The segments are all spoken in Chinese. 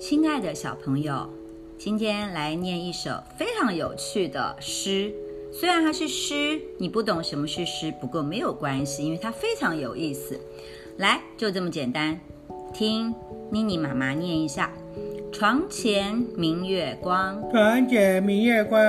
亲爱的小朋友，今天来念一首非常有趣的诗。虽然它是诗，你不懂什么是诗，不过没有关系，因为它非常有意思。来，就这么简单，听妮妮妈妈念一下：床前明月光，床前明月光，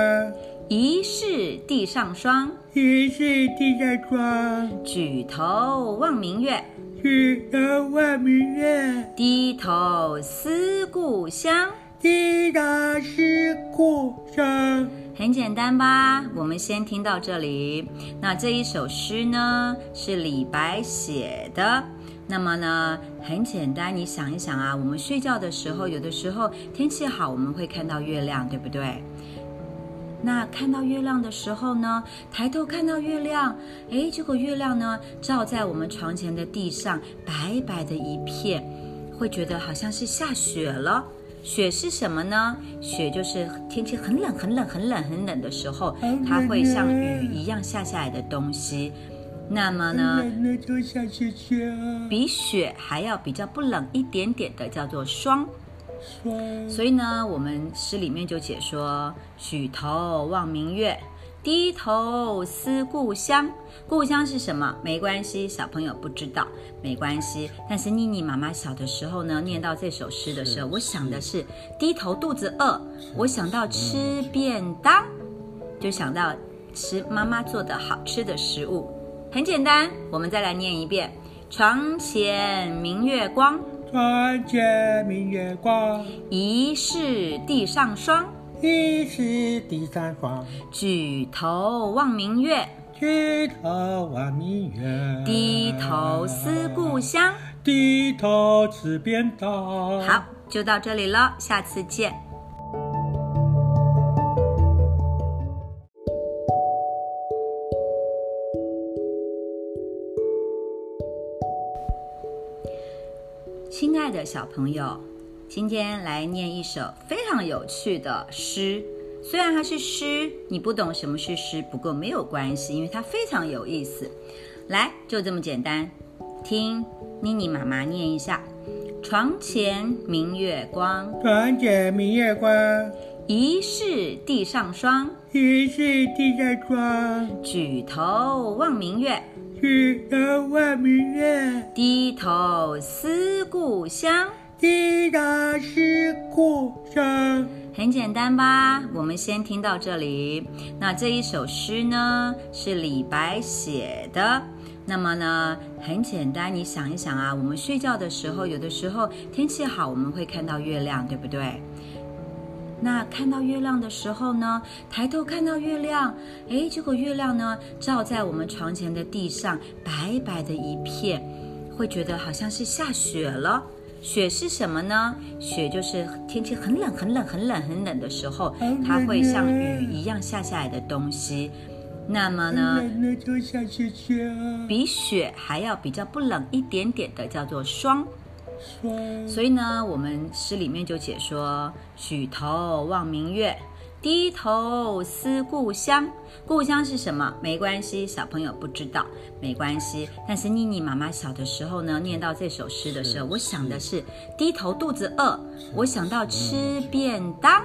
疑是地上霜。疑是地上霜。举头望明月，举头望明月，低头思故乡。低头思故乡。很简单吧？我们先听到这里。那这一首诗呢，是李白写的。那么呢，很简单，你想一想啊，我们睡觉的时候，有的时候天气好，我们会看到月亮，对不对？那看到月亮的时候呢，抬头看到月亮，诶，结果月亮呢照在我们床前的地上，白白的一片，会觉得好像是下雪了。雪是什么呢？雪就是天气很冷、很冷、很冷、很冷的时候，它会像雨一样下下来的东西。那么呢。比雪还要比较不冷一点点的叫做霜。霜。所以呢，我们诗里面就解说：举头望明月，低头思故乡。故乡是什么？没关系，小朋友不知道，没关系。但是妮妮妈妈小的时候呢，念到这首诗的时候，我想的是低头肚子饿，我想到吃便当，就想到吃妈妈做的好吃的食物。很简单，我们再来念一遍：床前明月光，床前明月光，疑是地上霜。疑是地上霜。举头望明月，举头望明月，低头思故乡。低头吃便当。好，就到这里了，下次见。亲爱的小朋友，今天来念一首非常有趣的诗。虽然它是诗，你不懂什么是诗，不过没有关系，因为它非常有意思。来，就这么简单，听妮妮妈妈念一下：床前明月光，床前明月光，疑是地上霜。疑是地上霜。举头望明月，举头望明月，低头思故乡。低头思故乡。很简单吧？我们先听到这里。那这一首诗呢，是李白写的。那么呢，很简单，你想一想啊，我们睡觉的时候，有的时候天气好，我们会看到月亮，对不对？那看到月亮的时候呢，抬头看到月亮，诶，结果月亮呢照在我们床前的地上，白白的一片，会觉得好像是下雪了。雪是什么呢？雪就是天气很冷、很冷、很冷、很冷的时候，它会像雨一样下下来的东西。那么呢。比雪还要比较不冷一点点的叫做霜。霜。所以呢，我们诗里面就解说：举头望明月，低头思故乡。故乡是什么？没关系，小朋友不知道，没关系。但是妮妮妈妈小的时候呢，念到这首诗的时候，我想的是低头肚子饿，我想到吃便当，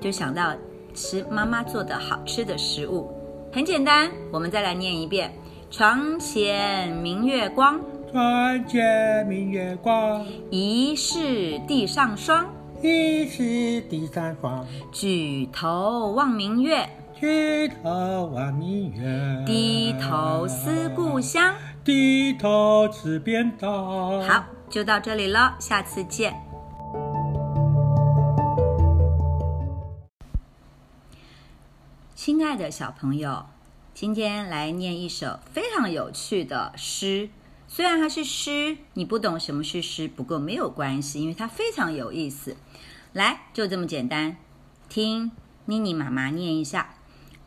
就想到吃妈妈做的好吃的食物。很简单，我们再来念一遍：床前明月光，床前明月光，疑是地上霜。疑是地上霜。举头望明月，举头望明月，低头思故乡。低头吃便当。好，就到这里了，下次见。亲爱的小朋友，今天来念一首非常有趣的诗。虽然它是诗，你不懂什么是诗，不过没有关系，因为它非常有意思。来，就这么简单，听妮妮妈妈念一下：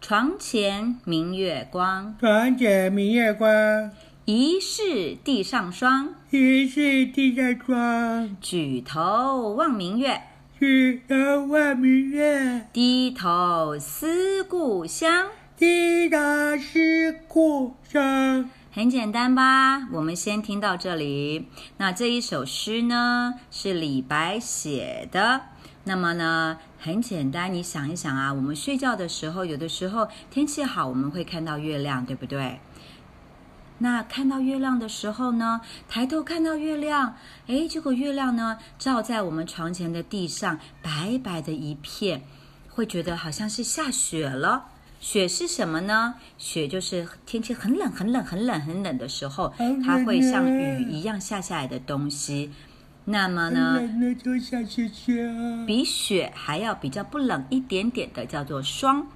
床前明月光，床前明月光，疑是地上霜。疑是地上霜。举头望明月，举头望明月，低头思故乡。低头思故乡。很简单吧？我们先听到这里。那这一首诗呢，是李白写的。那么呢，很简单，你想一想啊，我们睡觉的时候，有的时候天气好，我们会看到月亮，对不对？那看到月亮的时候呢，抬头看到月亮，诶，结果月亮呢照在我们床前的地上，白白的一片，会觉得好像是下雪了。雪是什么呢？雪就是天气很冷、很冷、很冷、很冷的时候，它会像雨一样下下来的东西。那么呢，比雪还要比较不冷一点点的叫做霜。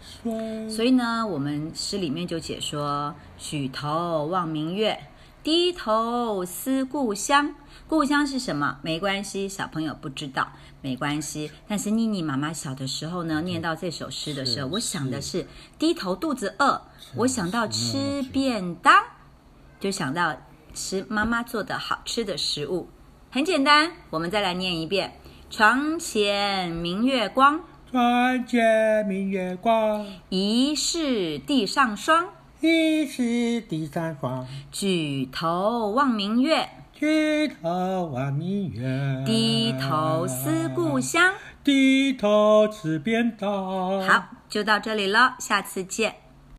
霜所以呢，我们诗里面就解说：举头望明月，低头思故乡。故乡是什么？没关系，小朋友不知道，没关系。但是妮妮妈妈小的时候呢，念到这首诗的时候，我想的是低头肚子饿，我想到吃便当，就想到吃妈妈做的好吃的食物。很简单，我们再来念一遍：床前明月光。床前明月光，疑是地上霜，疑是地上霜。举头望明月，举头望明月，低头思故乡。低头吃便当。好，就到这里了，下次见。